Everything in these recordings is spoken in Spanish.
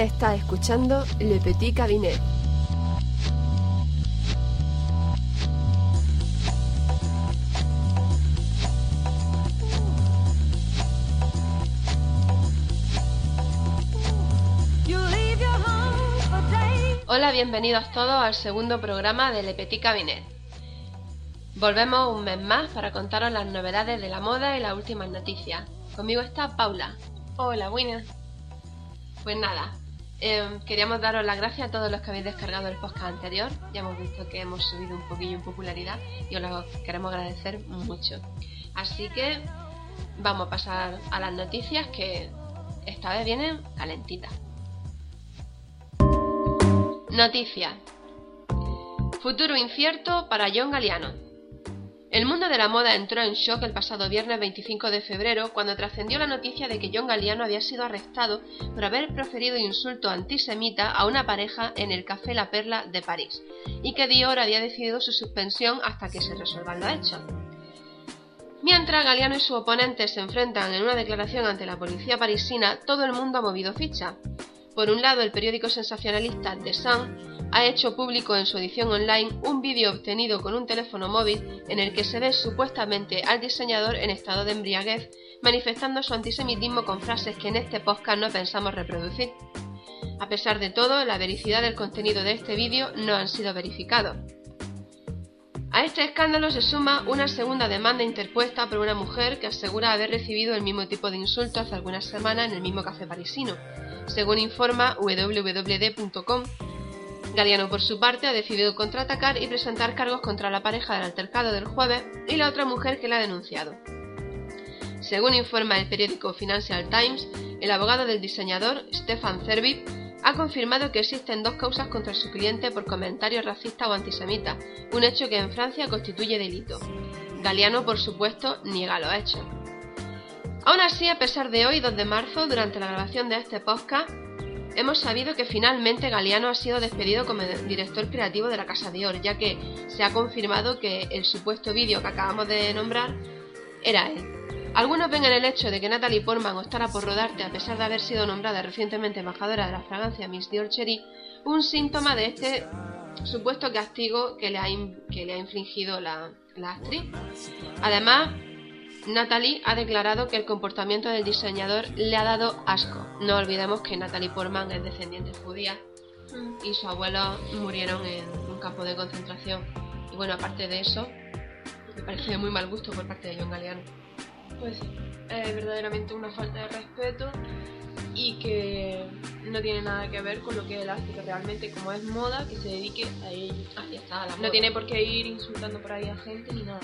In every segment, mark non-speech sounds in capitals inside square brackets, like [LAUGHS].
Está escuchando Le Petit Cabinet. Hola, bienvenidos todos al segundo programa de Le Petit Cabinet. Volvemos un mes más para contaros las novedades de la moda y las últimas noticias. Conmigo está Paula. Hola, buenas. Pues nada, Em, queríamos daros las gracias a todos los que habéis descargado el podcast anterior. Ya hemos visto que hemos subido un poquillo en popularidad y os lo queremos agradecer mucho. Así que vamos a pasar a las noticias que esta vez vienen calentitas. Noticias. Futuro incierto para John Galliano. El mundo de la moda entró en shock el pasado viernes 25 de febrero cuando trascendió la noticia de que John Galliano había sido arrestado por haber proferido insulto antisemita a una pareja en el Café La Perla de París y que Dior había decidido su suspensión hasta que se resuelvan los hechos. Mientras Galliano y su oponente se enfrentan en una declaración ante la policía parisina, todo el mundo ha movido ficha. Por un lado, el periódico sensacionalista The Sun ha hecho público en su edición online un vídeo obtenido con un teléfono móvil en el que se ve supuestamente al diseñador en estado de embriaguez manifestando su antisemitismo con frases que en este podcast no pensamos reproducir. A pesar de todo, la vericidad del contenido de este vídeo no han sido verificados. A este escándalo se suma una segunda demanda interpuesta por una mujer que asegura haber recibido el mismo tipo de insulto hace algunas semanas en el mismo café parisino, según informa www.com Galiano, por su parte, ha decidido contraatacar y presentar cargos contra la pareja del altercado del jueves y la otra mujer que la ha denunciado. Según informa el periódico Financial Times, el abogado del diseñador, Stefan Zerbib, ha confirmado que existen dos causas contra su cliente por comentarios racistas o antisemitas, un hecho que en Francia constituye delito. Galiano, por supuesto, niega los hechos. Aún así, a pesar de hoy, 2 de marzo, durante la grabación de este podcast, hemos sabido que finalmente Galeano ha sido despedido como director creativo de la Casa Dior, ya que se ha confirmado que el supuesto vídeo que acabamos de nombrar era él. Algunos ven en el hecho de que Natalie Portman optara por rodarte a pesar de haber sido nombrada recientemente embajadora de la fragancia Miss Dior Cherry un síntoma de este supuesto castigo que le ha, que le ha infligido la, la actriz. Además, Natalie ha declarado que el comportamiento del diseñador le ha dado asco. No olvidemos que Natalie Portman es descendiente judía mm. y su abuelo murieron en un campo de concentración. Y bueno, aparte de eso, me parece de muy mal gusto por parte de John Galliano. Pues es verdaderamente una falta de respeto y que no tiene nada que ver con lo que él hace, que realmente como es moda, que se dedique a. Así está, la No tiene por qué ir insultando por ahí a gente ni nada.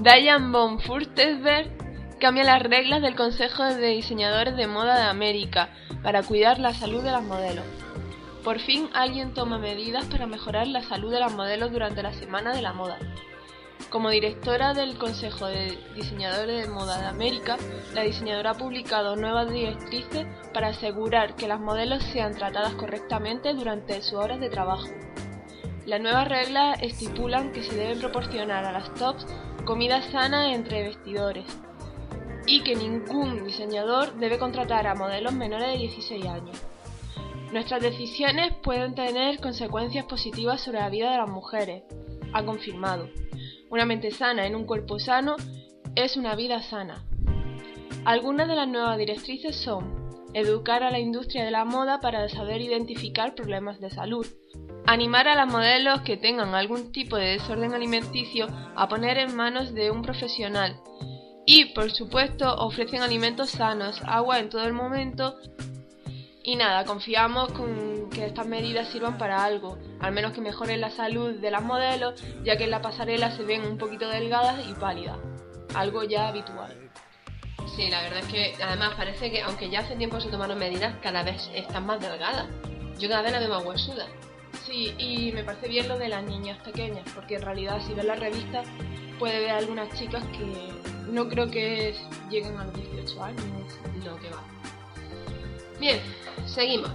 Diane von Furstenberg cambia las reglas del Consejo de Diseñadores de Moda de América para cuidar la salud de las modelos. Por fin alguien toma medidas para mejorar la salud de las modelos durante la Semana de la Moda. Como directora del Consejo de Diseñadores de Moda de América, la diseñadora ha publicado nuevas directrices para asegurar que las modelos sean tratadas correctamente durante sus horas de trabajo. Las nuevas reglas estipulan que se deben proporcionar a las tops comida sana entre vestidores y que ningún diseñador debe contratar a modelos menores de 16 años. Nuestras decisiones pueden tener consecuencias positivas sobre la vida de las mujeres, ha confirmado. Una mente sana en un cuerpo sano es una vida sana. Algunas de las nuevas directrices son educar a la industria de la moda para saber identificar problemas de salud, animar a las modelos que tengan algún tipo de desorden alimenticio a poner en manos de un profesional y, por supuesto, ofrecen alimentos sanos, agua en todo el momento y nada, confiamos con que estas medidas sirvan para algo, al menos que mejoren la salud de las modelos, ya que en la pasarela se ven un poquito delgadas y pálidas. algo ya habitual. Sí, la verdad es que además parece que aunque ya hace tiempo se tomaron medidas, cada vez están más delgadas. Yo cada vez la veo más huesuda. Sí, y me parece bien lo de las niñas pequeñas, porque en realidad si ves la revista puede ver algunas chicas que no creo que lleguen a los 18 años. No, que va. Bien, seguimos.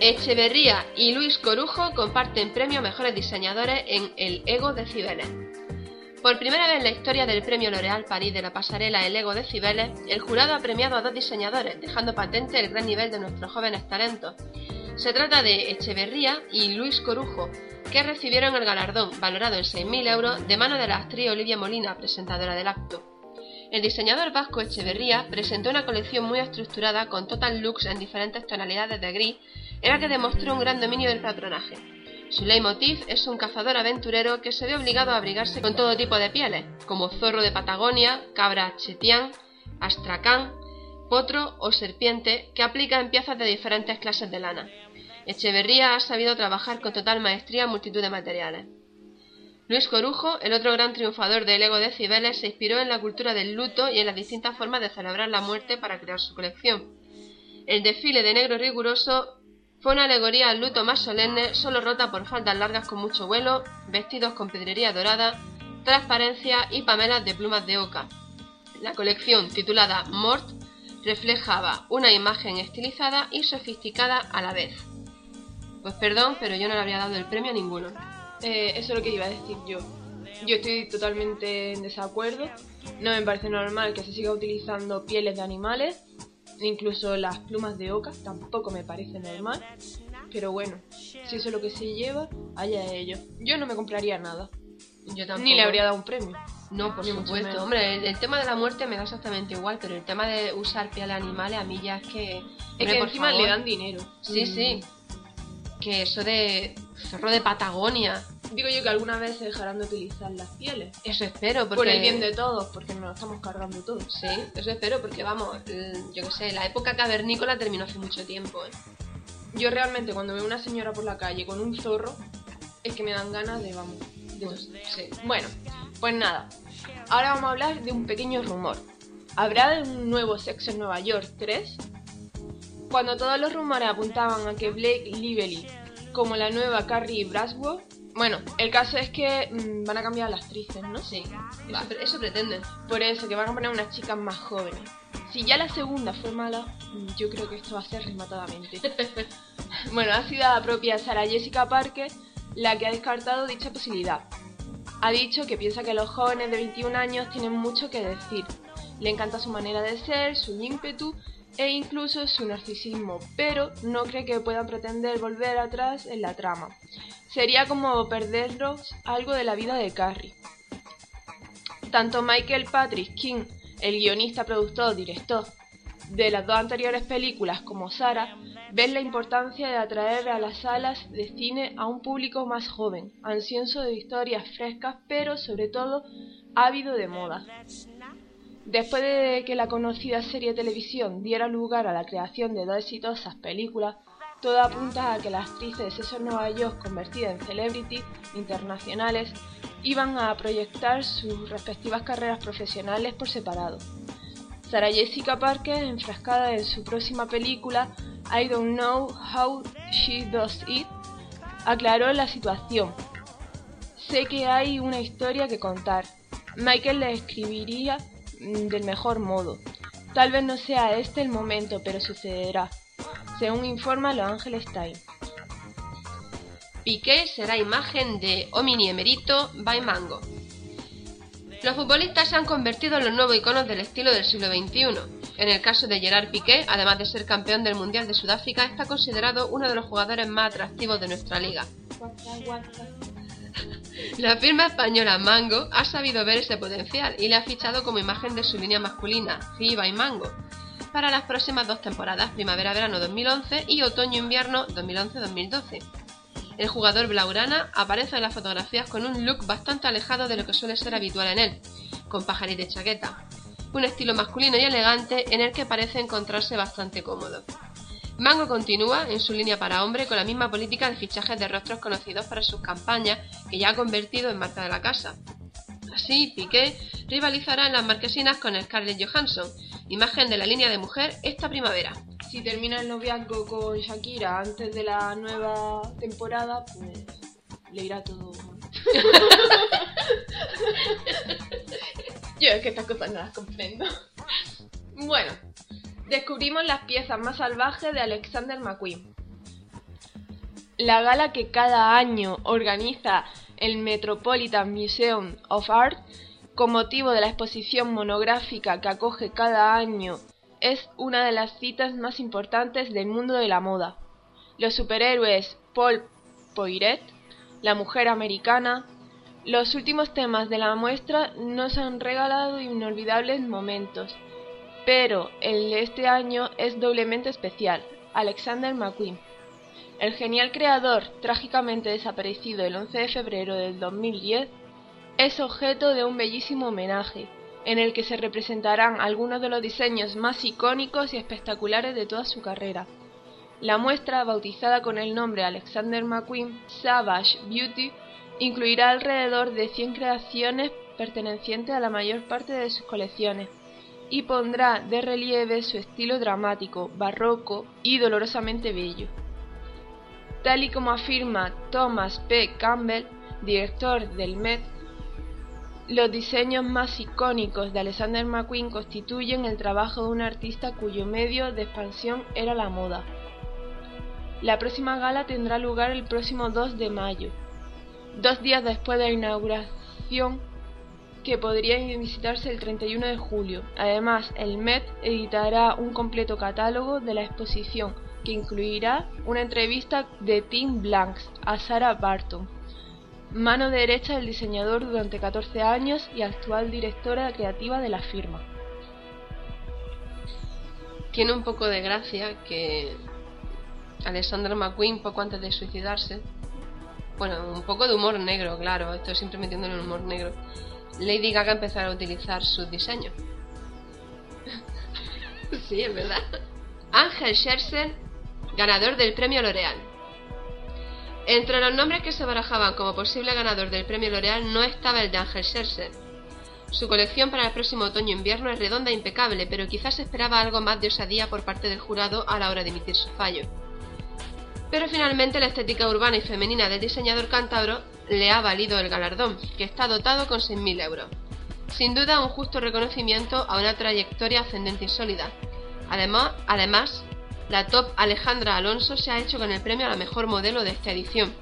Echeverría y Luis Corujo comparten premio mejores diseñadores en El Ego de Cibeles. Por primera vez en la historia del premio L'Oréal París de la pasarela El Ego de Cibeles, el jurado ha premiado a dos diseñadores, dejando patente el gran nivel de nuestros jóvenes talentos. Se trata de Echeverría y Luis Corujo, que recibieron el galardón, valorado en 6.000 euros, de mano de la actriz Olivia Molina, presentadora del acto. El diseñador vasco Echeverría presentó una colección muy estructurada con total looks en diferentes tonalidades de gris, en la que demostró un gran dominio del patronaje. Su leitmotiv es un cazador aventurero que se ve obligado a abrigarse con todo tipo de pieles, como zorro de Patagonia, cabra chetián, astracán, potro o serpiente, que aplica en piezas de diferentes clases de lana. Echeverría ha sabido trabajar con total maestría multitud de materiales. Luis Corujo, el otro gran triunfador del ego de Cibeles, se inspiró en la cultura del luto y en las distintas formas de celebrar la muerte para crear su colección. El desfile de negro riguroso fue una alegoría al luto más solemne, solo rota por faldas largas con mucho vuelo, vestidos con pedrería dorada, transparencia y pamelas de plumas de oca. La colección, titulada Mort, reflejaba una imagen estilizada y sofisticada a la vez. Pues perdón, pero yo no le habría dado el premio a ninguno. Eh, eso es lo que iba a decir yo. Yo estoy totalmente en desacuerdo. No me parece normal que se siga utilizando pieles de animales, incluso las plumas de oca, tampoco me parece normal. Pero bueno, si eso es lo que se lleva, allá ellos. Yo no me compraría nada. Yo tampoco. Ni le habría dado un premio. No, por supuesto. menos. Hombre, el, el tema de la muerte me da exactamente igual, pero el tema de usar pieles animales a mí ya es que... Es que por encima favor. le dan dinero. Sí, Mm. sí. Que eso de zorro de Patagonia, Digo yo que alguna vez se dejarán de utilizar las pieles. eso espero, porque... Por el bien de todos, porque nos lo estamos cargando todos. Sí, eso espero, porque vamos, el- yo qué sé, la época cavernícola terminó hace mucho tiempo, ¿eh? Yo realmente cuando veo una señora por la calle con un zorro, es que me dan ganas de, vamos, de Pues, sí. Bueno, pues nada. Ahora vamos a hablar de un pequeño rumor. ¿Habrá un nuevo Sexo en Nueva York 3? Cuando todos los rumores apuntaban a que Blake Lively como la nueva Carrie Bradshaw, bueno, el caso es que mm, van a cambiar las actrices, ¿no? Sí, eso, eso pretenden. Por eso, que van a poner unas chicas más jóvenes. Si ya la segunda fue mala, mm, yo creo que esto va a ser rematadamente. [LAUGHS] bueno, ha sido la propia Sarah Jessica Parker la que ha descartado dicha posibilidad. Ha dicho que piensa que los jóvenes de 21 años tienen mucho que decir. Le encanta su manera de ser, su ímpetu e incluso su narcisismo, pero no cree que puedan pretender volver atrás en la trama. Sería como perderlos algo de la vida de Carrie. Tanto Michael Patrick King, el guionista, productor, director de las dos anteriores películas, como Sara, ven la importancia de atraer a las salas de cine a un público más joven, ansioso de historias frescas, pero sobre todo ávido de moda. Después de que la conocida serie de televisión diera lugar a la creación de dos exitosas películas, todo apunta a que las actrices de en Nueva York, convertidas en celebrities internacionales, iban a proyectar sus respectivas carreras profesionales por separado. Sarah Jessica Parker, enfrascada en su próxima película I Don't Know How She Does It, aclaró la situación. Sé que hay una historia que contar. Michael la escribiría mm, del mejor modo. Tal vez no sea este el momento, pero sucederá, según informa Los Angeles Times. Piqué será imagen de Omni Emerito by Mango. Los futbolistas se han convertido en los nuevos iconos del estilo del siglo XXI. En el caso de Gerard Piqué, además de ser campeón del Mundial de Sudáfrica, está considerado uno de los jugadores más atractivos de nuestra liga. [LAUGHS] La firma española Mango ha sabido ver ese potencial y le ha fichado como imagen de su línea masculina, He by Mango, para las próximas dos temporadas, primavera-verano 2011 y otoño-invierno 2011-2012. El jugador Blaurana aparece en las fotografías con un look bastante alejado de lo que suele ser habitual en él, con pajarita y chaqueta. Un estilo masculino y elegante en el que parece encontrarse bastante cómodo. Mango continúa en su línea para hombre con la misma política de fichajes de rostros conocidos para sus campañas que ya ha convertido en marca de la casa. Así, Piqué rivalizará en las marquesinas con Scarlett Johansson, imagen de la línea de mujer esta primavera. Si termina el noviazgo con Shakira antes de la nueva temporada, pues le irá todo [LAUGHS] Yo es que estas cosas no las comprendo. Bueno, descubrimos las piezas más salvajes de Alexander McQueen. La gala que cada año organiza el Metropolitan Museum of Art con motivo de la exposición monográfica que acoge cada año es una de las citas más importantes del mundo de la moda. Los superhéroes Paul Poiret, la mujer americana, los últimos temas de la muestra nos han regalado inolvidables momentos, pero el de este año es doblemente especial, Alexander McQueen. El genial creador, trágicamente desaparecido el 11 de febrero del 2010, es objeto de un bellísimo homenaje, en el que se representarán algunos de los diseños más icónicos y espectaculares de toda su carrera. La muestra, bautizada con el nombre Alexander McQueen Savage Beauty, Incluirá alrededor de 100 creaciones pertenecientes a la mayor parte de sus colecciones y pondrá de relieve su estilo dramático, barroco y dolorosamente bello. Tal y como afirma Thomas P. Campbell, director del Met, los diseños más icónicos de Alexander McQueen constituyen el trabajo de un artista cuyo medio de expansión era la moda. La próxima gala tendrá lugar el próximo 2 de mayo dos días después de la inauguración que podría visitarse el 31 de julio. Además, el Met editará un completo catálogo de la exposición que incluirá una entrevista de Tim Blanks a Sarah Barton, mano derecha del diseñador durante 14 años y actual directora creativa de la firma. Tiene un poco de gracia que Alexander McQueen, poco antes de suicidarse, bueno, un poco de humor negro, claro, estoy siempre el humor negro. Lady Gaga empezar a utilizar sus diseños. [LAUGHS] sí, es verdad. Ángel Scherzer, ganador del premio L'Oreal. Entre los nombres que se barajaban como posible ganador del premio L'Oreal no estaba el de Ángel Scherzer. Su colección para el próximo otoño-invierno es redonda e impecable, pero quizás esperaba algo más de osadía por parte del jurado a la hora de emitir su fallo pero finalmente la estética urbana y femenina del diseñador cántabro le ha valido el galardón, que está dotado con 6.000 euros. Sin duda un justo reconocimiento a una trayectoria ascendente y sólida. Además, además, la top Alejandra Alonso se ha hecho con el premio a la mejor modelo de esta edición,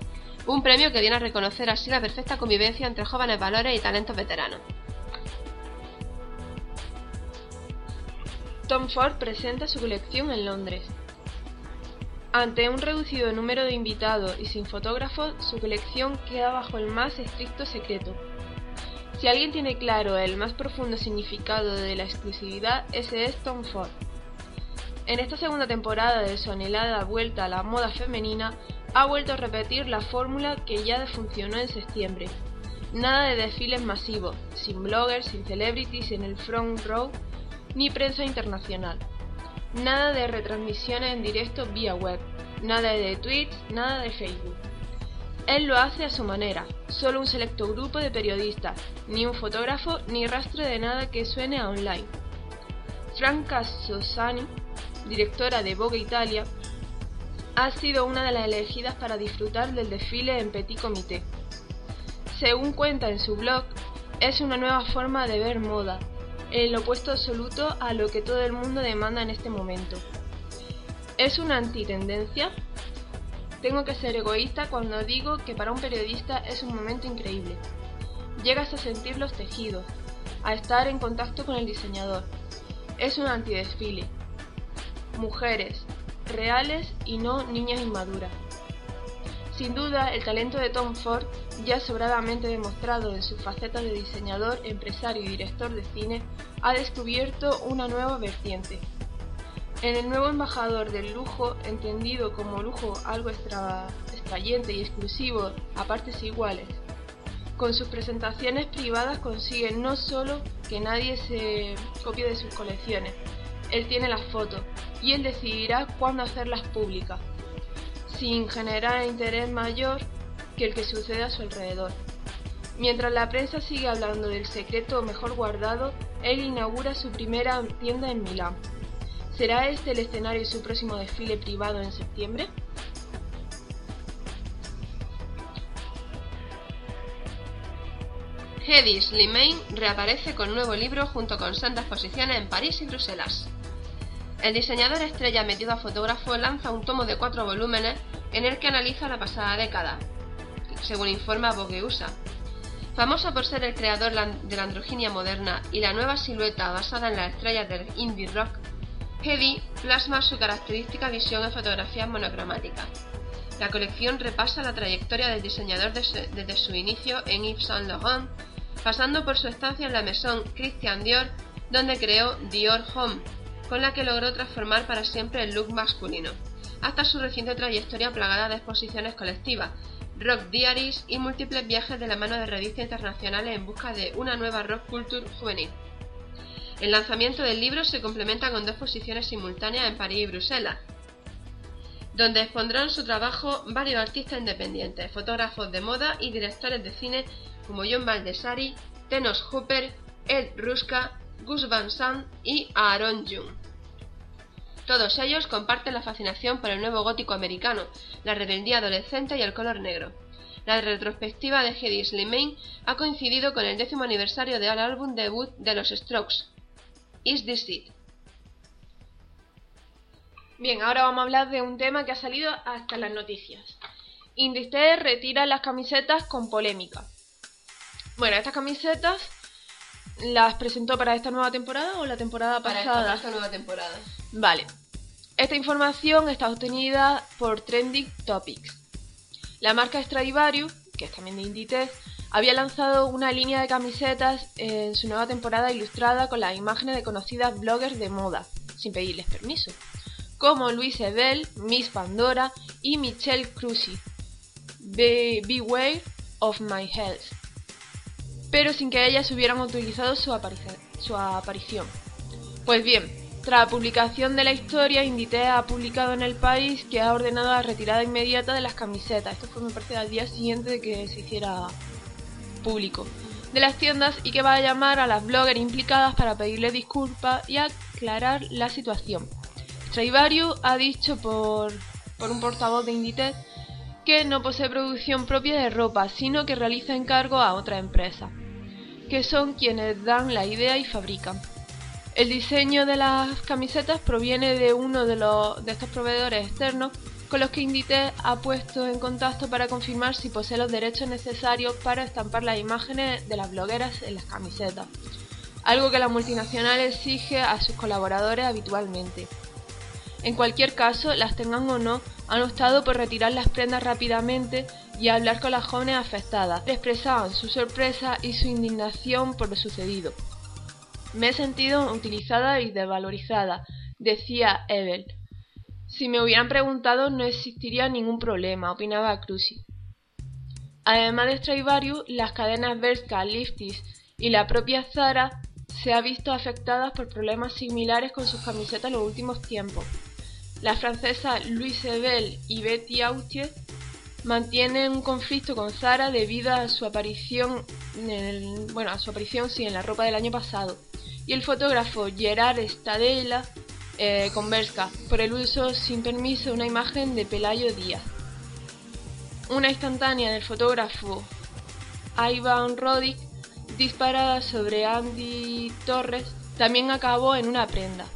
un premio que viene a reconocer así la perfecta convivencia entre jóvenes valores y talentos veteranos. Tom Ford presenta su colección en Londres. Ante un reducido número de invitados y sin fotógrafos, su colección queda bajo el más estricto secreto. Si alguien tiene claro el más profundo significado de la exclusividad, ese es Tom Ford. En esta segunda temporada de su anhelada vuelta a la moda femenina, ha vuelto a repetir la fórmula que ya funcionó en septiembre. Nada de desfiles masivos, sin bloggers, sin celebrities en el front row, ni prensa internacional. Nada de retransmisiones en directo vía web, nada de tweets, nada de Facebook. Él lo hace a su manera, solo un selecto grupo de periodistas, ni un fotógrafo ni rastro de nada que suene a online. Franca Sosani, directora de Vogue Italia, ha sido una de las elegidas para disfrutar del desfile en Petit Comité. Según cuenta en su blog, es una nueva forma de ver moda, el opuesto absoluto a lo que todo el mundo demanda en este momento. ¿Es una antitendencia? Tengo que ser egoísta cuando digo que para un periodista es un momento increíble. Llegas a sentir los tejidos, a estar en contacto con el diseñador. Es un antidesfile. Mujeres, reales y no niñas inmaduras. Sin duda, el talento de Tom Ford, ya sobradamente demostrado en su faceta de diseñador, empresario y director de cine, ha descubierto una nueva vertiente. En el nuevo embajador del lujo, entendido como lujo algo extrayente y exclusivo a partes iguales, con sus presentaciones privadas consigue no solo que nadie se copie de sus colecciones, él tiene las fotos y él decidirá cuándo hacerlas públicas sin generar interés mayor que el que sucede a su alrededor. Mientras la prensa sigue hablando del secreto mejor guardado, él inaugura su primera tienda en Milán. ¿Será este el escenario de su próximo desfile privado en septiembre? Hedy Slimane reaparece con nuevo libro junto con sendas exposiciones en París y Bruselas. El diseñador estrella metido a fotógrafo lanza un tomo de cuatro volúmenes en el que analiza la pasada década, según informa Vogue USA. Famoso por ser el creador de la androginia moderna y la nueva silueta basada en las estrellas del indie rock, Hedy plasma su característica visión en fotografías monocromáticas. La colección repasa la trayectoria del diseñador desde su inicio en Yves Saint Laurent pasando por su estancia en la Maison Christian Dior, donde creó Dior Home, con la que logró transformar para siempre el look masculino, hasta su reciente trayectoria plagada de exposiciones colectivas, rock diaries y múltiples viajes de la mano de revistas internacionales en busca de una nueva rock culture juvenil. El lanzamiento del libro se complementa con dos exposiciones simultáneas en París y Bruselas, donde expondrán su trabajo varios artistas independientes, fotógrafos de moda y directores de cine como John Baldessari, Tenos Hooper, Ed Ruska, Gus Van Sant y Aaron Jung. Todos ellos comparten la fascinación por el nuevo gótico americano, la rebeldía adolescente y el color negro. La retrospectiva de Hedy Slimane ha coincidido con el décimo aniversario del álbum debut de los Strokes, Is This It? Bien, ahora vamos a hablar de un tema que ha salido hasta las noticias. Inditex retira las camisetas con polémica. Bueno, estas camisetas las presentó para esta nueva temporada o la temporada pasada. Para esta, nueva temporada. Vale. Esta información está obtenida por Trending Topics. La marca Stradivarius, que es también de Inditex, había lanzado una línea de camisetas en su nueva temporada ilustrada con las imágenes de conocidas bloggers de moda, sin pedirles permiso, como Louise Ebel, Miss Pandora y Michelle Cruzy. Beware of my health pero sin que ellas hubieran utilizado su, aparición. Pues bien, tras la publicación de la historia, Inditex ha publicado en el país que ha ordenado la retirada inmediata de las camisetas. Esto fue, me parece, al día siguiente de que se hiciera público. De las tiendas y que va a llamar a las bloggers implicadas para pedirle disculpas y aclarar la situación. Stradivarius ha dicho por, por un portavoz de Inditex que no posee producción propia de ropa, sino que realiza encargo a otra empresa que son quienes dan la idea y fabrican. El diseño de las camisetas proviene de uno de, los, de estos proveedores externos con los que Inditex ha puesto en contacto para confirmar si posee los derechos necesarios para estampar las imágenes de las blogueras en las camisetas, algo que la multinacional exige a sus colaboradores habitualmente. En cualquier caso, las tengan o no, han optado por retirar las prendas rápidamente y hablar con las jóvenes afectadas. Expresaban su sorpresa y su indignación por lo sucedido. Me he sentido utilizada y desvalorizada, decía Evel. Si me hubieran preguntado no existiría ningún problema, opinaba Cruci. Además de Stradivarius, las cadenas Bershka, Liftis y la propia Zara se ha visto afectadas por problemas similares con sus camisetas en los últimos tiempos. La francesa Louise Bell y Betty Autier mantienen un conflicto con Zara debido a su aparición en bueno, a su aparición sí, en la ropa del año pasado. Y el fotógrafo Gerard Stadella eh, con Berska por el uso sin permiso de una imagen de Pelayo Díaz. Una instantánea del fotógrafo Ivan Roddick disparada sobre Andy Torres también acabó en una prenda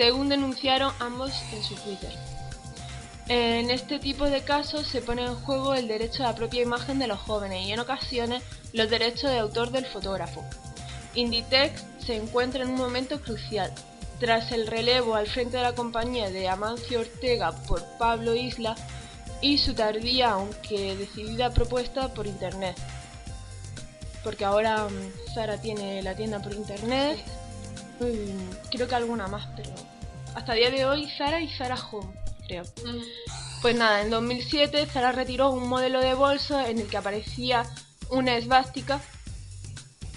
según denunciaron ambos en su Twitter. En este tipo de casos se pone en juego el derecho a la propia imagen de los jóvenes y en ocasiones los derechos de autor del fotógrafo. Inditex se encuentra en un momento crucial. Tras el relevo al frente de la compañía de Amancio Ortega por Pablo Isla y su tardía aunque decidida propuesta por Internet. Porque ahora mm, Zara tiene la tienda por Internet. creo que alguna más, pero hasta el día de hoy Zara y Zara Home, creo. Pues nada, en 2007 Zara retiró un modelo de bolso en el que aparecía una esvástica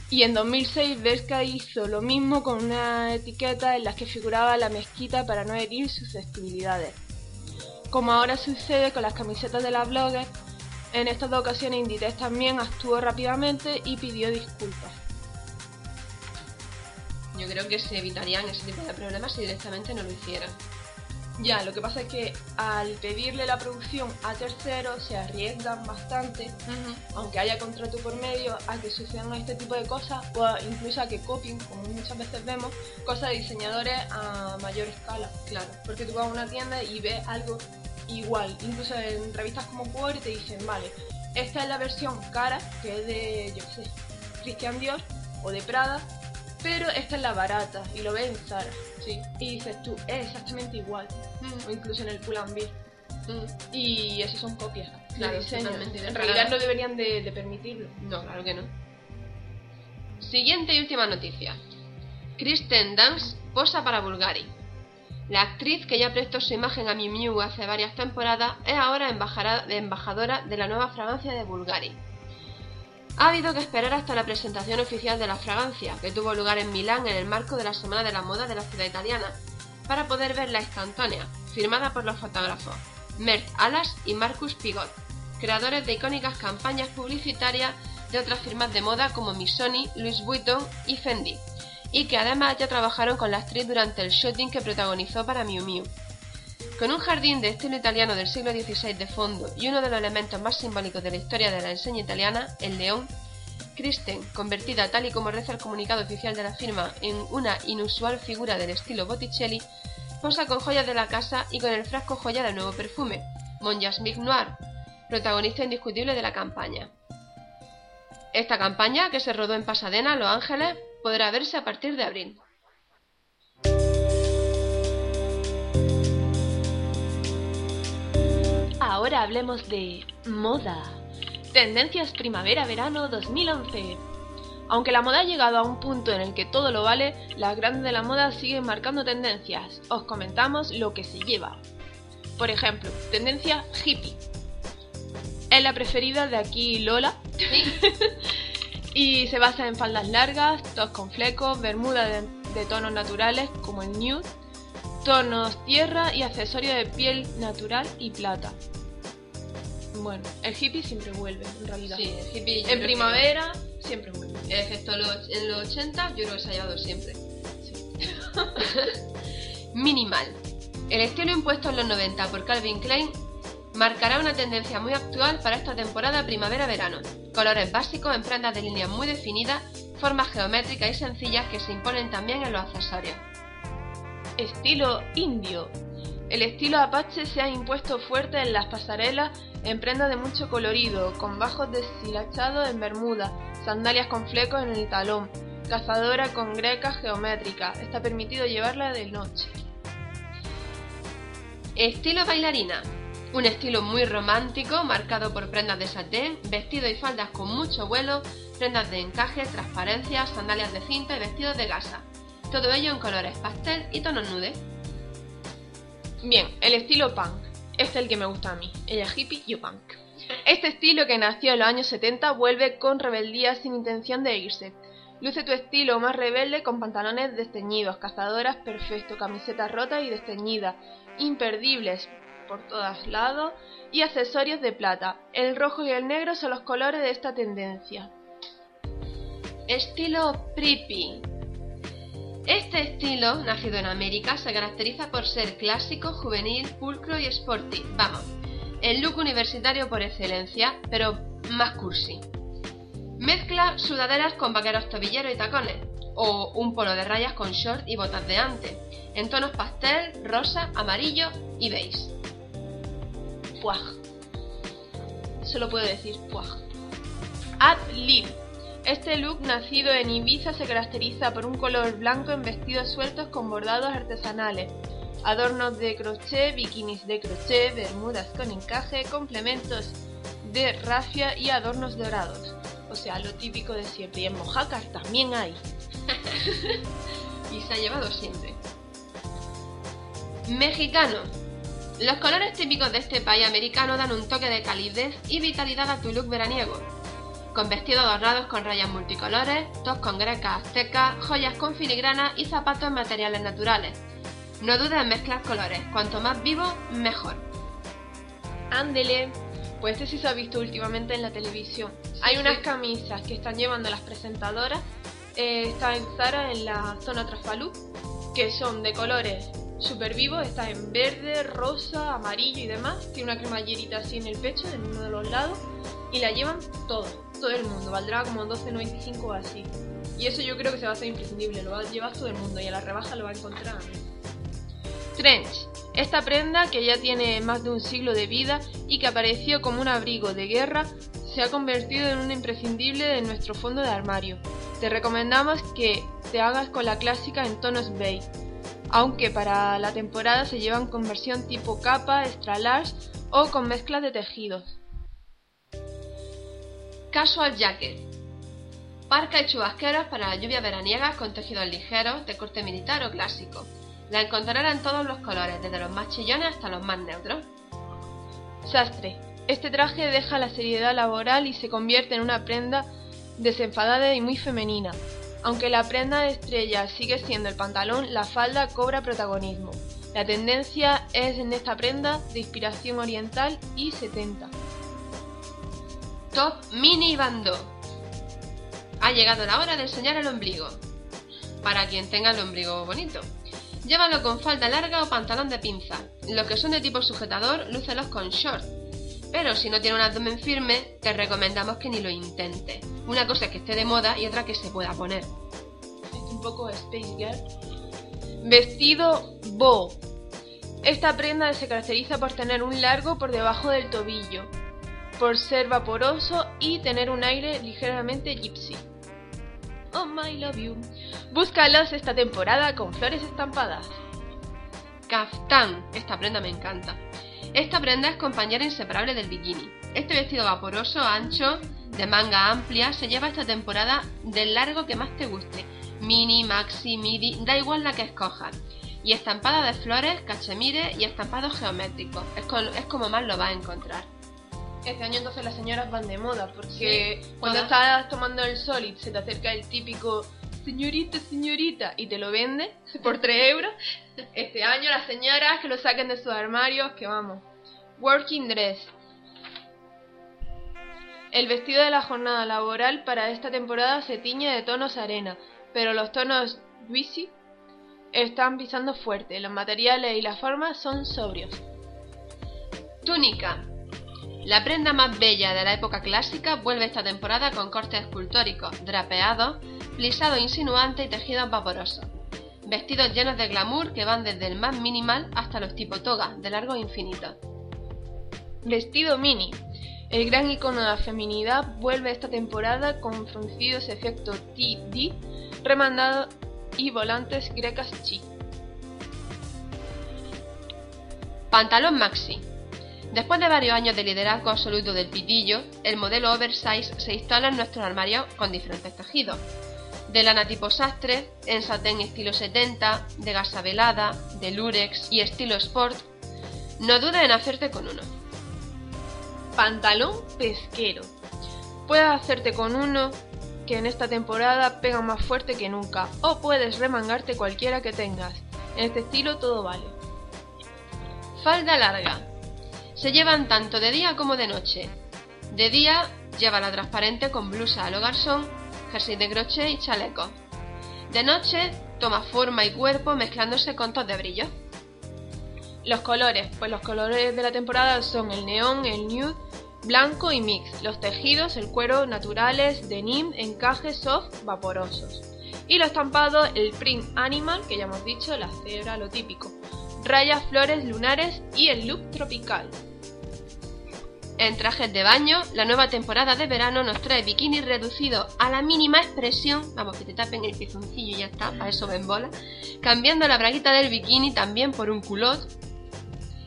y en 2006 Berska hizo lo mismo con una etiqueta en la que figuraba la mezquita para no herir susceptibilidades. Como ahora sucede con las camisetas de las bloggers, En estas dos ocasiones Inditex también actuó rápidamente y pidió disculpas. Yo creo que se evitarían ese tipo de problemas si directamente no lo hicieran. Ya, lo que pasa es que al pedirle la producción a terceros se arriesgan bastante, aunque haya contrato por medio, a que sucedan este tipo de cosas o incluso a que copien, como muchas veces vemos, cosas de diseñadores a mayor escala. Claro. Porque tú vas a una tienda y ves algo igual, incluso en revistas como Power te dicen, vale, esta es la versión cara, que es de, yo qué sé, Christian Dior o de Prada, pero esta es la barata y lo ves en Zara. Sí. Y dices tú, es exactamente igual. Mm. O incluso en el Pull&Bear. Mm. Y eso son copias. de Claro, diseño. En realidad no deberían de, de permitirlo. No, claro que no. Siguiente y última noticia. Kristen Dunst posa para Bulgari. La actriz que ya prestó su imagen a Miu Miu hace varias temporadas es ahora embajadora de la nueva fragancia de Bulgari. Ha habido que esperar hasta la presentación oficial de la fragancia, que tuvo lugar en Milán en el marco de la Semana de la Moda de la ciudad italiana, para poder ver la instantánea, firmada por los fotógrafos Mert Alas y Marcus Pigot, creadores de icónicas campañas publicitarias de otras firmas de moda como Missoni, Louis Vuitton y Fendi, y que además ya trabajaron con la actriz durante el shooting que protagonizó para Miu Miu. Con un jardín de estilo italiano del siglo XVI de fondo y uno de los elementos más simbólicos de la historia de la enseña italiana, el león, Kristen, convertida tal y como reza el comunicado oficial de la firma en una inusual figura del estilo Botticelli, posa con joyas de la casa y con el frasco joya del nuevo perfume, Mon Jasmine Noir, protagonista indiscutible de la campaña. Esta campaña, que se rodó en Pasadena, Los Ángeles, podrá verse a partir de abril. Ahora hablemos de moda. Tendencias primavera-verano 2011. Aunque la moda ha llegado a un punto en el que todo lo vale, las grandes de la moda siguen marcando tendencias. Os comentamos lo que se lleva. Por ejemplo, tendencia hippie. Es la preferida de aquí Lola. [LAUGHS] y se basa en faldas largas, tops con flecos, bermudas de, de tonos naturales como el nude, tonos tierra y accesorios de piel natural y plata. Bueno, el hippie siempre vuelve, en realidad. Sí, el hippie yo en primavera siempre vuelve. Excepto los- en los 80, yo creo que se ha llevado siempre. [LAUGHS] Minimal. El estilo impuesto en los 90 por Calvin Klein marcará una tendencia muy actual para esta temporada primavera-verano. Colores básicos en prendas de líneas muy definidas, formas geométricas y sencillas que se imponen también en los accesorios. Estilo indio. El estilo apache se ha impuesto fuerte en las pasarelas en prendas de mucho colorido, con bajos deshilachados en bermuda, sandalias con flecos en el talón, cazadora con grecas geométricas. Está permitido llevarla de noche. Estilo bailarina. Un estilo muy romántico, marcado por prendas de satén, vestidos y faldas con mucho vuelo, prendas de encaje, transparencia, sandalias de cinta y vestidos de gasa. Todo ello en colores pastel y tonos nude. Bien, el estilo punk. Es el que me gusta a mí. Ella hippie, yo punk. Este estilo que nació en los años 70 vuelve con rebeldía sin intención de irse. Luce tu estilo más rebelde con pantalones desteñidos, cazadoras perfecto, camisetas rotas y desteñidas, imperdibles por todos lados y accesorios de plata. El rojo y el negro son los colores de esta tendencia. Estilo preppy. Este estilo, nacido en América, se caracteriza por ser clásico, juvenil, pulcro y sporty. Vamos, el look universitario por excelencia, pero más cursi. Mezcla sudaderas con vaqueros tobilleros y tacones, o un polo de rayas con short y botas de ante, en tonos pastel, rosa, amarillo y beige. Puaj. Solo puedo decir puaj. Ad lib. Este look nacido en Ibiza se caracteriza por un color blanco en vestidos sueltos con bordados artesanales, adornos de crochet, bikinis de crochet, bermudas con encaje, complementos de rafia y adornos dorados. O sea, lo típico de siempre. Y en mojácar también hay. [LAUGHS] y se ha llevado siempre. Mexicano. Los colores típicos de este país americano dan un toque de calidez y vitalidad a tu look veraniego. Con vestidos adornados con rayas multicolores, tops con grecas aztecas, joyas con filigrana y zapatos en materiales naturales. No dudes en mezclar colores, cuanto más vivo, mejor. Ándele. Pues este sí se ha visto últimamente en la televisión. Hay unas camisas que están llevando las presentadoras. Eh, está en Zara en la zona Trasfalú, que son de colores super vivos. Está en verde, rosa, amarillo y demás. Tiene una cremallerita así en el pecho, en uno de los lados. Y la llevan todo, todo el mundo. Valdrá como 12.95 o así. Y eso yo creo que se va a hacer imprescindible. Lo va a llevar todo el mundo y a la rebaja lo va a encontrar. Trench. Esta prenda, que ya tiene más de un siglo de vida y que apareció como un abrigo de guerra, se ha convertido en un imprescindible de nuestro fondo de armario. Te recomendamos que te hagas con la clásica en tonos beige, aunque para la temporada se llevan con versión tipo capa, extra large o con mezcla de tejidos. Casual Jacket. Parca y chubasqueros para la lluvia veraniega con tejidos ligeros de corte militar o clásico. La encontrarán en todos los colores, desde los más chillones hasta los más neutros. Sastre. Este traje deja la seriedad laboral y se convierte en una prenda desenfadada y muy femenina. Aunque la prenda de estrella sigue siendo el pantalón, la falda cobra protagonismo. La tendencia es en esta prenda de inspiración oriental y 70. Top Mini Bando. Ha llegado la hora de enseñar el ombligo. Para quien tenga el ombligo bonito. Llévalo con falda larga o pantalón de pinza. Los que son de tipo sujetador, lúcelos con short. Pero si no tiene un abdomen firme, te recomendamos que ni lo intentes. Una cosa es que esté de moda y otra que se pueda poner. Es un poco Space Girl. Vestido Bo. Esta prenda se caracteriza por tener un largo por debajo del tobillo, por ser vaporoso y tener un aire ligeramente gypsy. Oh my love you. Búscalos esta temporada con flores estampadas. Kaftán. Esta prenda me encanta. Esta prenda es compañera inseparable del bikini. Este vestido vaporoso, ancho, de manga amplia, se lleva esta temporada del largo que más te guste. Mini, maxi, midi, da igual la que escojas. Y estampada de flores, cachemire y estampado geométrico. Es, es como más lo vas a encontrar. Este año entonces las señoras van de moda, porque cuando estás tomando el sol y se te acerca el típico señorita, señorita, y te lo vende [LAUGHS] por 3 euros, este año las señoras que lo saquen de sus armarios, que vamos. Working dress. El vestido de la jornada laboral para esta temporada se tiñe de tonos arena, pero los tonos greasy están pisando fuerte, los materiales y las formas son sobrios. Túnica. La prenda más bella de la época clásica vuelve esta temporada con cortes escultóricos, drapeados, plisado insinuante y tejidos vaporosos. Vestidos llenos de glamour que van desde el más minimal hasta los tipo toga, de largo infinito. Vestido mini. El gran icono de la feminidad vuelve esta temporada con fruncidos efectos TD, remandado y volantes grecas chic. Pantalón maxi. Después de varios años de liderazgo absoluto del pitillo, el modelo oversize se instala en nuestro armario con diferentes tejidos. De lana tipo sastre, en satén estilo 70, de gasa velada, de lurex y estilo sport, no dudes en hacerte con uno. Pantalón pesquero. Puedes hacerte con uno que en esta temporada pega más fuerte que nunca, o puedes remangarte cualquiera que tengas. En este estilo todo vale. Falda larga. Se llevan tanto de día como de noche. De día lleva la transparente con blusa a lo garzón, jersey de crochet y chaleco. De noche toma forma y cuerpo mezclándose con tos de brillo. Los colores, pues los colores de la temporada son el neón, el nude, blanco y mix. Los tejidos, el cuero naturales, denim, encajes soft, vaporosos. Y los estampados, el print animal, que ya hemos dicho, la cebra, lo típico. Rayas, flores, lunares y el look tropical. En trajes de baño, la nueva temporada de verano nos trae bikini reducido a la mínima expresión, vamos que te tapen el pizoncillo y ya está, a eso ven bola, cambiando la braguita del bikini también por un culot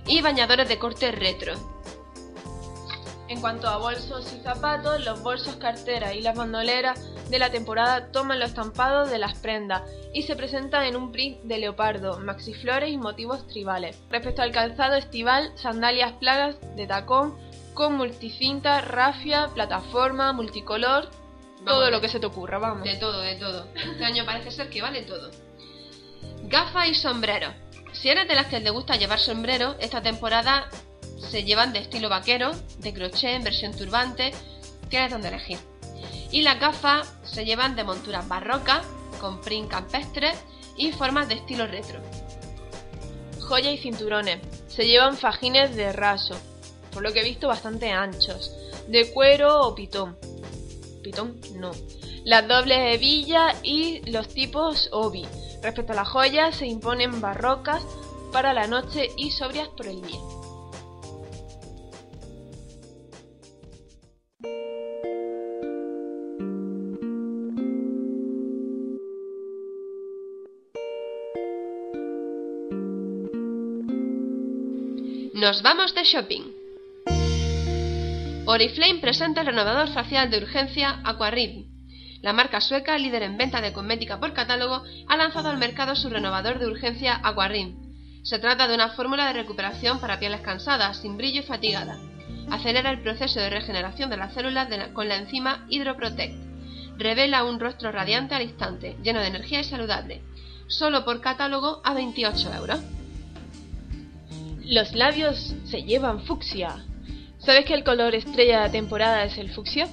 y bañadores de corte retro. En cuanto a bolsos y zapatos, los bolsos cartera y las bandoleras de la temporada toman los estampados de las prendas y se presentan en un print de leopardo, maxiflores y motivos tribales. Respecto al calzado estival, sandalias plagas de tacón, con multicinta, rafia, plataforma, multicolor, todo lo que se te ocurra, vamos. De todo, de todo. Este año parece ser que vale todo. Gafas y sombrero. Si eres de las que te gusta llevar sombrero, esta temporada se llevan de estilo vaquero, de crochet, en versión turbante, tienes donde elegir. Y las gafas se llevan de monturas barrocas, con print campestre y formas de estilo retro. Joya y cinturones. Se llevan fajines de raso, por lo que he visto bastante anchos, de cuero o pitón. Pitón, no. Las dobles hebillas y los tipos obi. Respecto a las joyas, se imponen barrocas para la noche y sobrias por el día. Nos vamos de shopping. Oriflame presenta el renovador facial de urgencia Aquarib. La marca sueca, líder en venta de cosmética por catálogo, ha lanzado al mercado su renovador de urgencia Aquarib. Se trata de una fórmula de recuperación para pieles cansadas, sin brillo y fatigada. Acelera el proceso de regeneración de las células con la enzima Hydroprotect. Revela un rostro radiante al instante, lleno de energía y saludable. Solo por catálogo a 28 euros. Los labios se llevan fucsia. ¿Sabes que el color estrella de la temporada es el fucsia?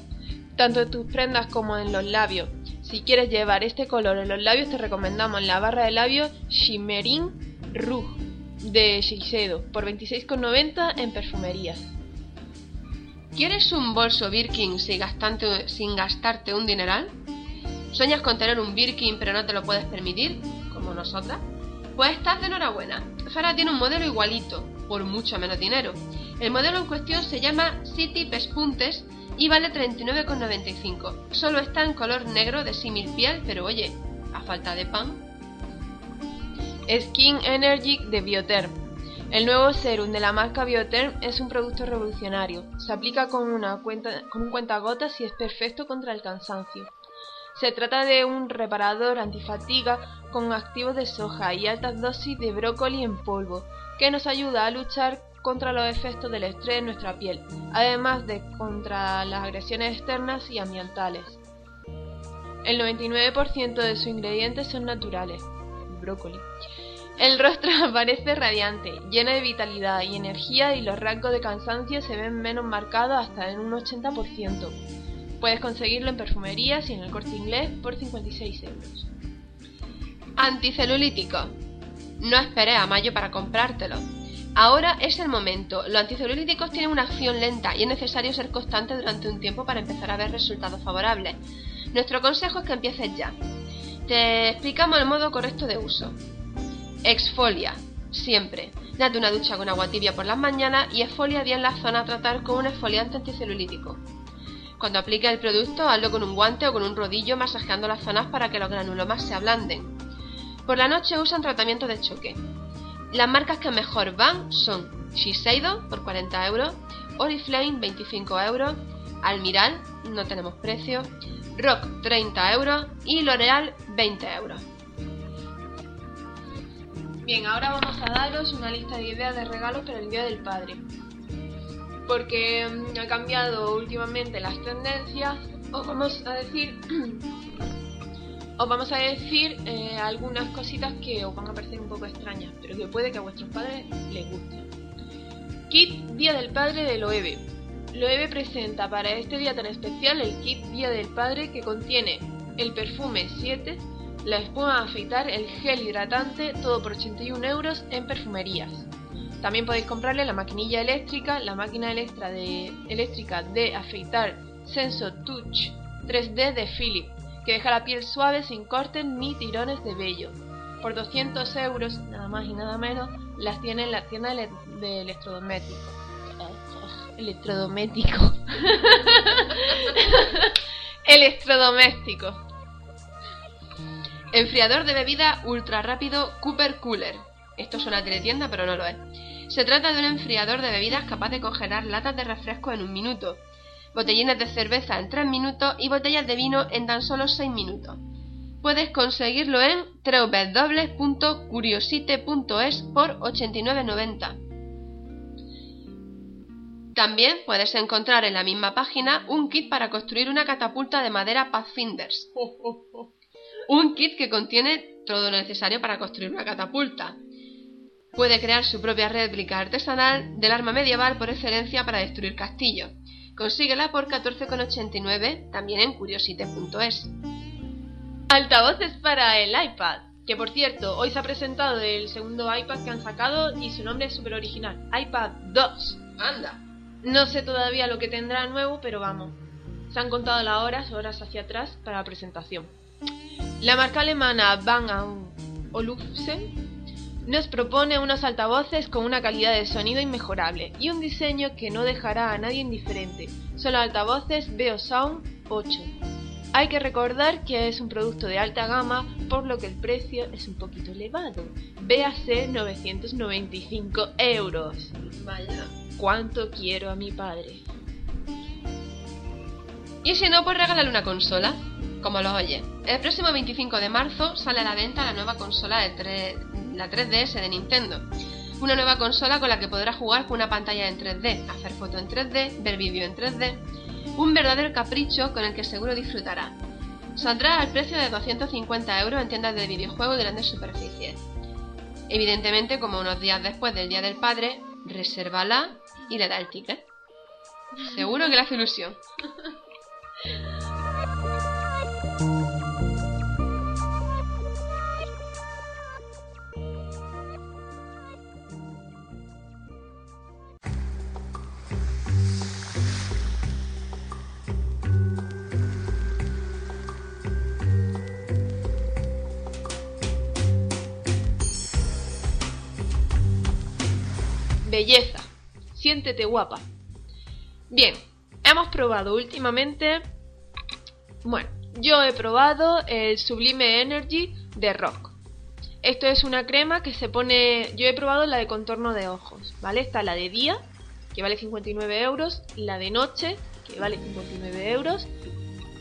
Tanto en tus prendas como en los labios. Si quieres llevar este color en los labios te recomendamos la barra de labios Shimmering Rouge de Shiseido por 26,90 en perfumerías. ¿Quieres un bolso Birkin sin sin gastarte un dineral? ¿Sueñas con tener un Birkin pero no te lo puedes permitir? Como nosotras. Pues estás de enhorabuena. Zara tiene un modelo igualito, por mucho menos dinero. El modelo en cuestión se llama City Pespuntes y vale 39,95. Solo está en color negro de símil piel, pero oye, a falta de pan. Skin Energy de Bioterm. El nuevo serum de la marca Bioterm es un producto revolucionario. Se aplica con, una cuenta, con un cuentagotas y es perfecto contra el cansancio. Se trata de un reparador antifatiga con activos de soja y altas dosis de brócoli en polvo, que nos ayuda a luchar contra los efectos del estrés en nuestra piel, además de contra las agresiones externas y ambientales. El 99% de sus ingredientes son naturales. brócoli. El rostro [LAUGHS] aparece radiante, lleno de vitalidad y energía y los rasgos de cansancio se ven menos marcados hasta en un 80%. Puedes conseguirlo en perfumerías y en el corte inglés por 56 euros. Anticelulítico. No esperes a mayo para comprártelo. Ahora es el momento. Los anticelulíticos tienen una acción lenta y es necesario ser constante durante un tiempo para empezar a ver resultados favorables. Nuestro consejo es que empieces ya. Te explicamos el modo correcto de uso. Exfolia. Siempre. Date una ducha con agua tibia por las mañanas y exfolia bien la zona a tratar con un exfoliante anticelulítico. Cuando aplique el producto, hazlo con un guante o con un rodillo masajeando las zonas para que los granulomas se ablanden. Por la noche usan tratamiento de choque. Las marcas que mejor van son Shiseido por 40 euros, Oriflame 25 euros, Almiral, no tenemos precio, Rock 30 euros y L'Oreal 20 euros. Bien, ahora vamos a daros una lista de ideas de regalos para el Día del Padre porque mm, ha cambiado últimamente las tendencias, os vamos a decir, [CLEARS THROAT] os vamos a decir eh, algunas cositas que os van a parecer un poco extrañas, pero que puede que a vuestros padres les guste. Kit Día del Padre de Loewe. Loewe presenta para este día tan especial el kit Día del Padre que contiene el perfume 7, la espuma a afeitar, el gel hidratante, todo por 81 euros en perfumerías. También podéis comprarle la maquinilla eléctrica, la máquina eléctrica de, afeitar Senso Touch 3D de Philip, que deja la piel suave sin cortes ni tirones de vello. Por 200 euros, nada más y nada menos, las tiene en la tienda de electrodomésticos. Electrodoméstico. [LAUGHS] Electrodoméstico. Enfriador de bebida ultra rápido Cooper Cooler. Esto suena a tienda, pero no lo es. Se trata de un enfriador de bebidas capaz de congelar latas de refresco en un minuto, botellines de cerveza en 3 minutos y botellas de vino en tan solo 6 minutos. Puedes conseguirlo en www.curiosite.es por 89.90. También puedes encontrar en la misma página un kit para construir una catapulta de madera Pathfinders. [LAUGHS] Un kit que contiene todo lo necesario para construir una catapulta puede crear su propia réplica artesanal del arma medieval por excelencia para destruir castillos. Consíguela por 14,89 también en curiosite.es. Altavoces para el iPad. Que por cierto, hoy se ha presentado el segundo iPad que han sacado y su nombre es súper original. iPad 2. Anda. No sé todavía lo que tendrá nuevo, pero vamos. Se han contado las horas, horas hacia atrás, para la presentación. La marca alemana Bang Olufsen nos propone unos altavoces con una calidad de sonido inmejorable y un diseño que no dejará a nadie indiferente. Son los altavoces Beosound 8. Hay que recordar que es un producto de alta gama, por lo que el precio es un poquito elevado. Véase 995 euros. Vaya. ¿Cuánto quiero a mi padre? Y si no, pues regálale una consola, como lo oye. El próximo 25 de marzo sale a la venta la nueva consola de 3, la 3DS de Nintendo. Una nueva consola con la que podrá jugar con una pantalla en 3D, hacer fotos en 3D, ver vídeo en 3D. Un verdadero capricho con el que seguro disfrutará. Saldrá al precio de 250 euros en tiendas de videojuegos de grandes superficies. Evidentemente, como unos días después del Día del Padre, resérvala y le da el ticket. Seguro que le hace ilusión. [LAUGHS] Belleza. Siéntete guapa. Bien, hemos probado últimamente... Bueno, yo he probado el Sublime Energy de Rock. Esto es una crema que se pone... Yo he probado la de contorno de ojos, ¿vale? Está la de día, que vale 59 euros, la de noche, que vale 59 euros,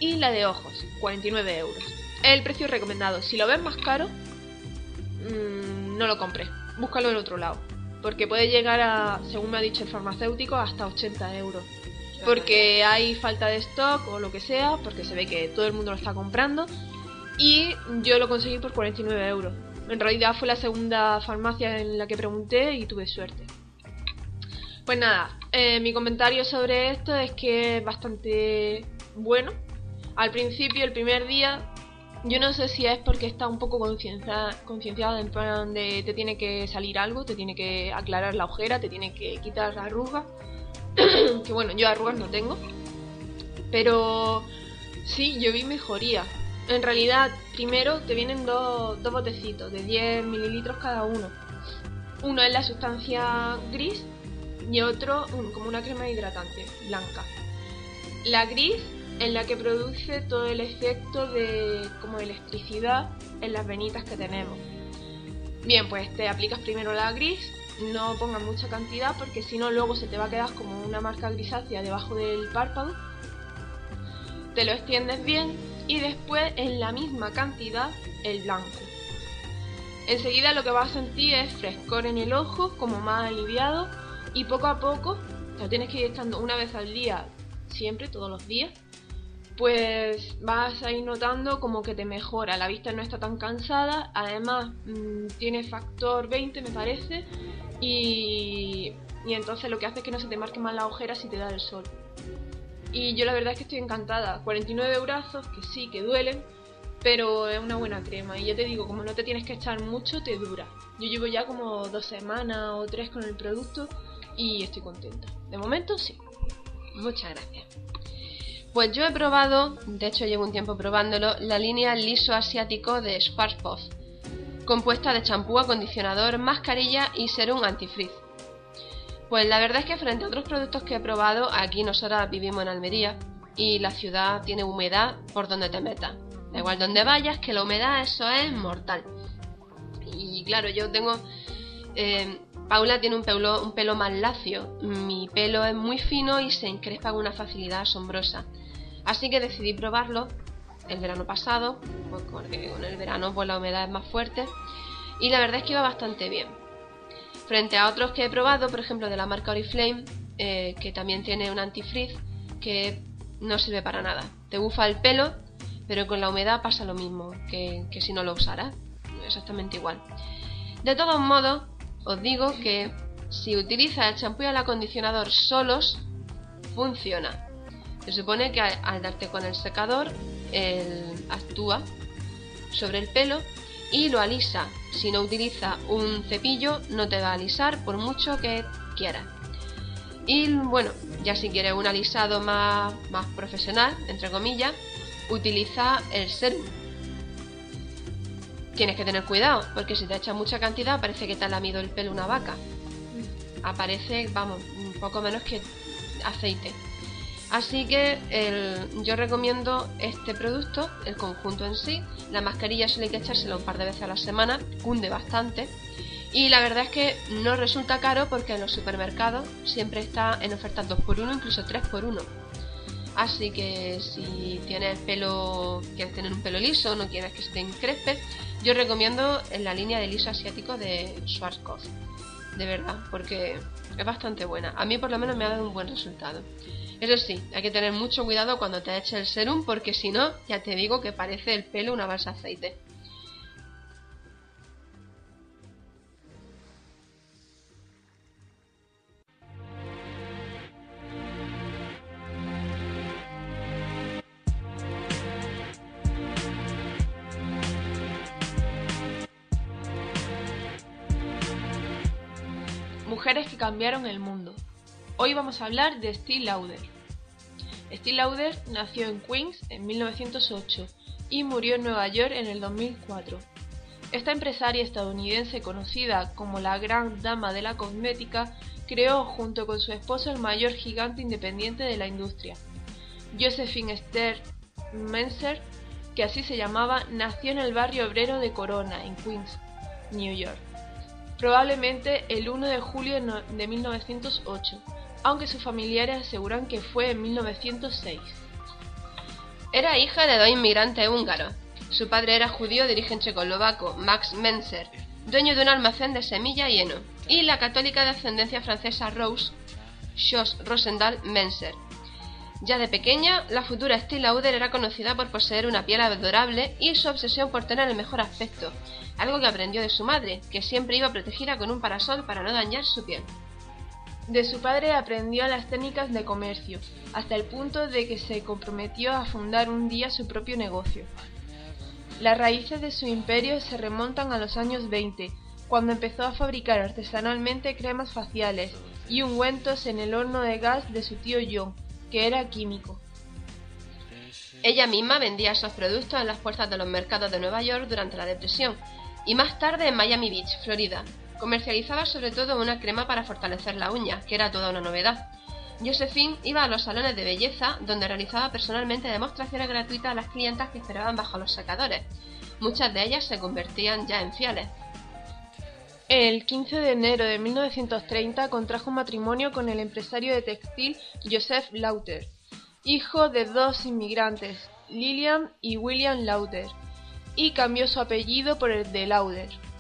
y la de ojos, 49 euros. El precio recomendado. Si lo ves más caro, mmm, no lo compres. Búscalo en otro lado porque puede llegar a, según me ha dicho el farmacéutico, hasta 80 euros. Porque hay falta de stock o lo que sea, porque se ve que todo el mundo lo está comprando. Y yo lo conseguí por 49 euros. En realidad fue la segunda farmacia en la que pregunté y tuve suerte. Pues nada, eh, mi comentario sobre esto es que es bastante bueno. Al principio, el primer día, yo no sé si es porque está un poco concienciada en plan de te tiene que salir algo, te tiene que aclarar la ojera, te tiene que quitar la arruga. [CLEARS THROAT] que bueno, yo arrugas no tengo. Pero sí, yo vi mejoría. En realidad, primero te vienen dos, dos botecitos de 10 mililitros cada uno. Uno es la sustancia gris y otro como una crema hidratante blanca. La gris en la que produce todo el efecto de como electricidad en las venitas que tenemos. Bien, pues te aplicas primero la gris, no pongas mucha cantidad porque si no luego se te va a quedar como una marca grisácea debajo del párpado. Te lo extiendes bien y después en la misma cantidad el blanco. Enseguida lo que vas a sentir es frescor en el ojo, como más aliviado y poco a poco, te lo tienes que ir echando una vez al día, siempre, todos los días, pues vas a ir notando como que te mejora, la vista no está tan cansada, además mmm, tiene factor 20 me parece y, y, entonces lo que hace es que no se te marque más la ojera si te da el sol. Y yo la verdad es que estoy encantada, 49 brazos, que sí, que duelen, pero es una buena crema y ya te digo, como no te tienes que echar mucho, te dura. Yo llevo ya como dos semanas o tres con el producto y estoy contenta. De momento sí. Muchas gracias. Pues yo he probado, de hecho llevo un tiempo probándolo, la línea liso asiático de Schwarzkopf, compuesta de champú, acondicionador, mascarilla y serum antifrizz. Pues la verdad es que frente a otros productos que he probado, aquí nosotras vivimos en Almería y la ciudad tiene humedad por donde te metas. Da igual donde vayas, que la humedad eso es mortal. Y claro, yo tengo... Eh, Paula tiene un pelo, un pelo más lacio, mi pelo es muy fino y se encrespa con una facilidad asombrosa. Así que decidí probarlo el verano pasado, porque con el verano pues la humedad es más fuerte y la verdad es que iba bastante bien. Frente a otros que he probado, por ejemplo de la marca Oriflame, eh, que también tiene un antifreeze que no sirve para nada. Te bufa el pelo, pero con la humedad pasa lo mismo que, que si no lo usaras. Exactamente igual. De todos modos, os digo que si utilizas el champú y el acondicionador solos, funciona. Se supone que al, darte con el secador, él actúa sobre el pelo y lo alisa. Si no utiliza un cepillo, no te va a alisar por mucho que quieras. Y bueno, ya si quieres un alisado más, más profesional, entre comillas, utiliza el serum. Tienes que tener cuidado, porque si te echas mucha cantidad parece que te ha lamido el pelo una vaca. Aparece, vamos, un poco menos que aceite. Así que yo recomiendo este producto, el conjunto en sí. La mascarilla hay que echársela un par de veces a la semana, cunde bastante. Y la verdad es que no resulta caro porque en los supermercados siempre está en ofertas 2x1, incluso 3x1. Así que si tienes pelo, quieres tener un pelo liso, no quieres que se te yo recomiendo en la línea de liso asiático de Schwarzkopf. De verdad, porque es bastante buena. A mí por lo menos me ha dado un buen resultado. Eso sí, hay que tener mucho cuidado cuando te eches el serum porque si no, ya te digo que parece el pelo una balsa aceite. Mujeres que cambiaron el mundo. Hoy vamos a hablar de Steve Lauder. Steve Lauder nació en Queens en 1908 y murió en Nueva York en el 2004. Esta empresaria estadounidense conocida como la Gran Dama de la Cosmética creó junto con su esposo el mayor gigante independiente de la industria. Josephine Esther Menser, que así se llamaba, nació en el barrio obrero de Corona, en Queens, New York probablemente el 1 de julio de 1908, aunque sus familiares aseguran que fue en 1906. Era hija de dos inmigrantes húngaros. Su padre era judío de origen checoslovaco, Max Menzer, dueño de un almacén de semilla y heno, y la católica de ascendencia francesa Rose, Schos Rosendahl Menzer, ya de pequeña, la futura Stella Lauder era conocida por poseer una piel adorable y su obsesión por tener el mejor aspecto, algo que aprendió de su madre, que siempre iba protegida con un parasol para no dañar su piel. De su padre aprendió las técnicas de comercio, hasta el punto de que se comprometió a fundar un día su propio negocio. Las raíces de su imperio se remontan a los años 20, cuando empezó a fabricar artesanalmente cremas faciales y ungüentos en el horno de gas de su tío John, que era químico. Ella misma vendía esos productos en las puertas de los mercados de Nueva York durante la depresión y más tarde en Miami Beach, Florida. Comercializaba sobre todo una crema para fortalecer la uña, que era toda una novedad. Josephine iba a los salones de belleza donde realizaba personalmente demostraciones gratuitas a las clientas que esperaban bajo los secadores. Muchas de ellas se convertían ya en fieles. El 15 de enero de 1930 contrajo matrimonio con el empresario de textil Joseph Lauter, hijo de dos inmigrantes, Lillian y William Lauter, y cambió su apellido por el de Lauder.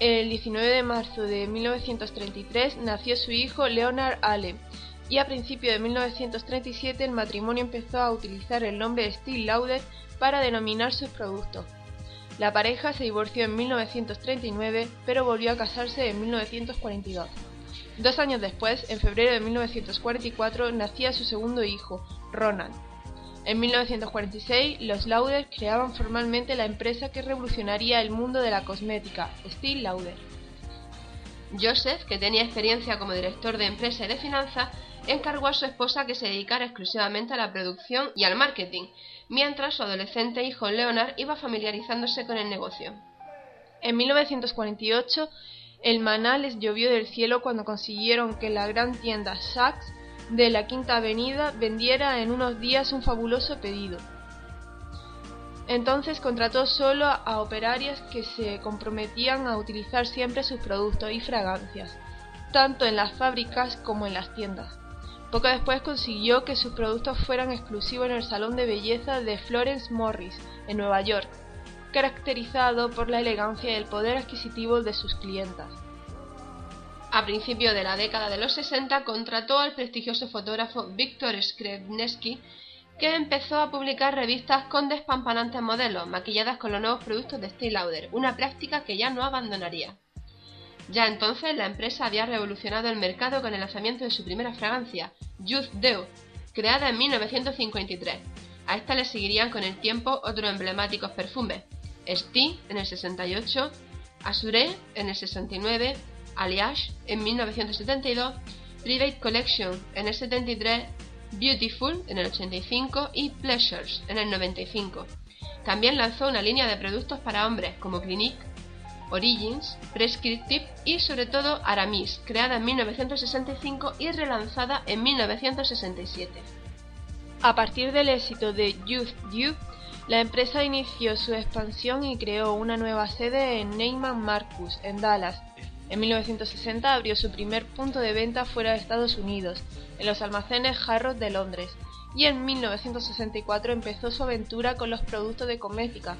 El 19 de marzo de 1933 nació su hijo Leonard Allen, y a principios de 1937 el matrimonio empezó a utilizar el nombre Steel Lauder para denominar sus productos. La pareja se divorció en 1939, pero volvió a casarse en 1942. Dos años después, en febrero de 1944, nacía su segundo hijo, Ronald. En 1946, los Lauder creaban formalmente la empresa que revolucionaría el mundo de la cosmética, Steel Lauder. Joseph, que tenía experiencia como director de empresa y de finanzas, encargó a su esposa que se dedicara exclusivamente a la producción y al marketing, mientras su adolescente hijo Leonard iba familiarizándose con el negocio. En 1948, el maná les llovió del cielo cuando consiguieron que la gran tienda Saks de la Quinta Avenida vendiera en unos días un fabuloso pedido. Entonces contrató solo a operarias que se comprometían a utilizar siempre sus productos y fragancias, tanto en las fábricas como en las tiendas. Poco después consiguió que sus productos fueran exclusivos en el salón de belleza de Florence Morris, en Nueva York, caracterizado por la elegancia y el poder adquisitivo de sus clientas. A principios de la década de los 60 contrató al prestigioso fotógrafo Viktor Skrebneski, que empezó a publicar revistas con despampanantes modelos maquilladas con los nuevos productos de Steel Lauder, una práctica que ya no abandonaría. Ya entonces la empresa había revolucionado el mercado con el lanzamiento de su primera fragancia, Youth Dew, creada en 1953. A esta le seguirían con el tiempo otros emblemáticos perfumes, Sti en el 68, Azure en el 69, Aliage en 1972, Private Collection en el 73, Beautiful en el 85 y Pleasures en el 95. También lanzó una línea de productos para hombres como Clinique, Origins, Prescriptive y sobre todo Aramis, creada en 1965 y relanzada en 1967. A partir del éxito de Youth Duke, la empresa inició su expansión y creó una nueva sede en Neiman Marcus, en Dallas. En 1960 abrió su primer punto de venta fuera de Estados Unidos, en los almacenes Harrods de Londres, y en 1964 empezó su aventura con los productos de cosmética,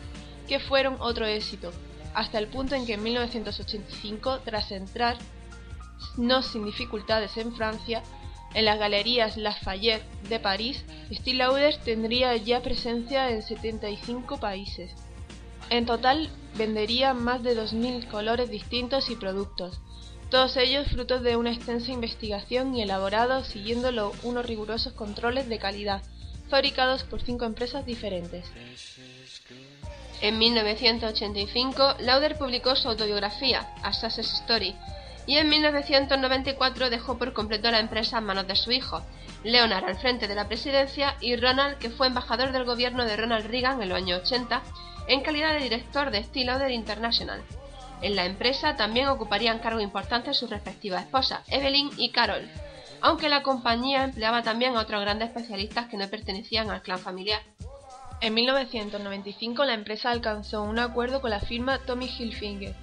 que fueron otro éxito, hasta el punto en que en 1985, tras entrar, no sin dificultades en Francia, en las galerías Lafayette de París, Steel Lauder tendría ya presencia en 75 países. En total vendería más de 2.000 colores distintos y productos, todos ellos frutos de una extensa investigación y elaborados siguiendo unos rigurosos controles de calidad, fabricados por cinco empresas diferentes. En 1985, Lauder publicó su autobiografía, A Success Story, y en 1994 dejó por completo la empresa en manos de su hijo, Leonard al frente de la presidencia y Ronald, que fue embajador del gobierno de Ronald Reagan en los años 80, en calidad de director de Steel Lauder International. En la empresa también ocuparían cargos importantes sus respectivas esposas, Evelyn y Carol, aunque la compañía empleaba también a otros grandes especialistas que no pertenecían al clan familiar. En 1995 la empresa alcanzó un acuerdo con la firma Tommy Hilfiger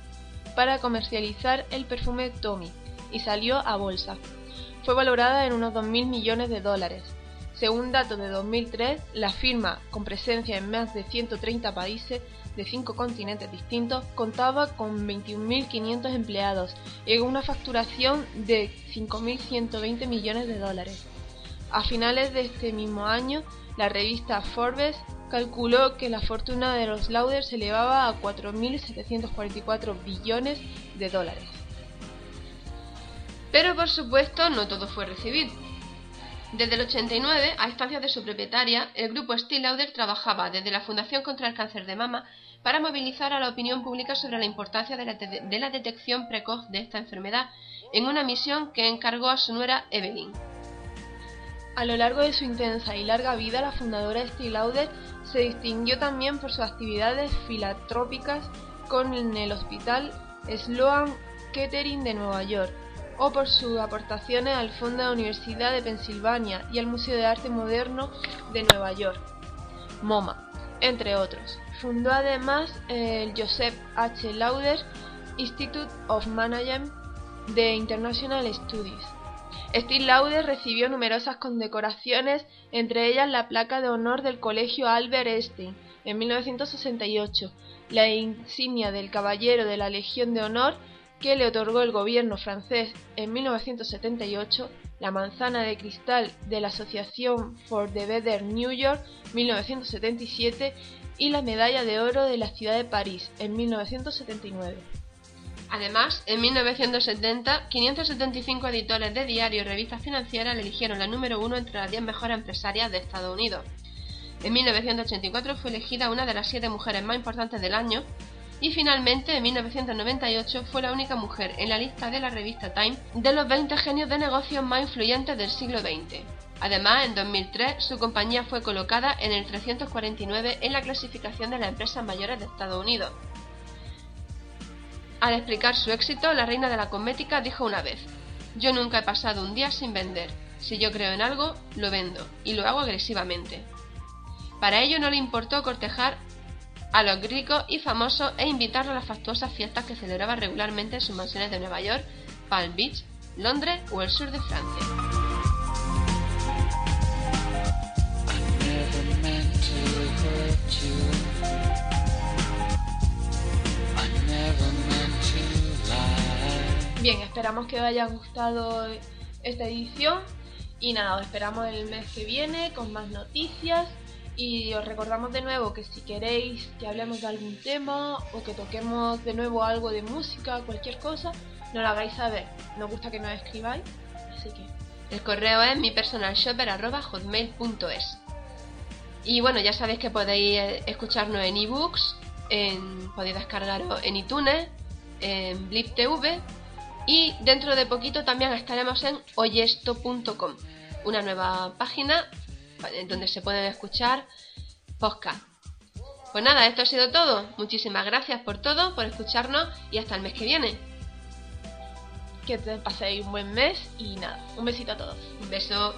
para comercializar el perfume Tommy y salió a bolsa. Fue valorada en unos 2.000 millones de dólares. Según datos de 2003, la firma, con presencia en más de 130 países de 5 continentes distintos, contaba con 21.500 empleados y una facturación de 5.120 millones de dólares. A finales de este mismo año, la revista Forbes calculó que la fortuna de los Lauder se elevaba a 4.744 billones de dólares. Pero por supuesto no todo fue recibido. Desde el 89, a instancias de su propietaria, el grupo Steel Lauder trabajaba desde la Fundación contra el Cáncer de Mama para movilizar a la opinión pública sobre la importancia de la, de la detección precoz de esta enfermedad en una misión que encargó a su nuera Evelyn. A lo largo de su intensa y larga vida, la fundadora Steel Lauder se distinguió también por sus actividades filantrópicas con el Hospital Sloan Kettering de Nueva York, o por sus aportaciones al Fondo de la Universidad de Pensilvania y al Museo de Arte Moderno de Nueva York, MoMA, entre otros. Fundó además el Joseph H. Lauder Institute of Management de International Studies, Steel Lauder recibió numerosas condecoraciones, entre ellas la placa de honor del Colegio Albert Einstein en 1968, la insignia del Caballero de la Legión de Honor que le otorgó el gobierno francés en 1978, la manzana de cristal de la Asociación for the Better New York 1977 y la medalla de oro de la ciudad de París en 1979. Además, en 1970, 575 editores de diarios y revistas financieras le eligieron la número uno entre las 10 mejores empresarias de Estados Unidos. En 1984 fue elegida una de las siete mujeres más importantes del año y finalmente en 1998 fue la única mujer en la lista de la revista Time de los 20 genios de negocios más influyentes del siglo XX. Además, en 2003 su compañía fue colocada en el 349 en la clasificación de las empresas mayores de Estados Unidos. Al explicar su éxito, la reina de la cosmética dijo una vez, yo nunca he pasado un día sin vender. Si yo creo en algo, lo vendo, y lo hago agresivamente. Para ello no le importó cortejar a los ricos y famosos e invitarlos a las fastuosas fiestas que celebraba regularmente en sus mansiones de Nueva York, Palm Beach, Londres o el sur de Francia. Bien, esperamos que os haya gustado esta edición y nada, os esperamos el mes que viene con más noticias Y os recordamos de nuevo que si queréis que hablemos de algún tema o que toquemos de nuevo algo de música, cualquier cosa, nos lo hagáis saber. Nos gusta que nos escribáis, así que... El correo es mi personalshopper.hotmail.es Y bueno, ya sabéis que podéis eh, escucharnos en ebooks, en, podéis descargarlo en iTunes, en Blip TV y dentro de poquito también estaremos en oyesto.com, una nueva página donde se pueden escuchar podcast. Pues nada, esto ha sido todo. Muchísimas gracias por todo, por escucharnos y hasta el mes que viene. Que te paséis un buen mes y nada, un besito a todos. Un beso.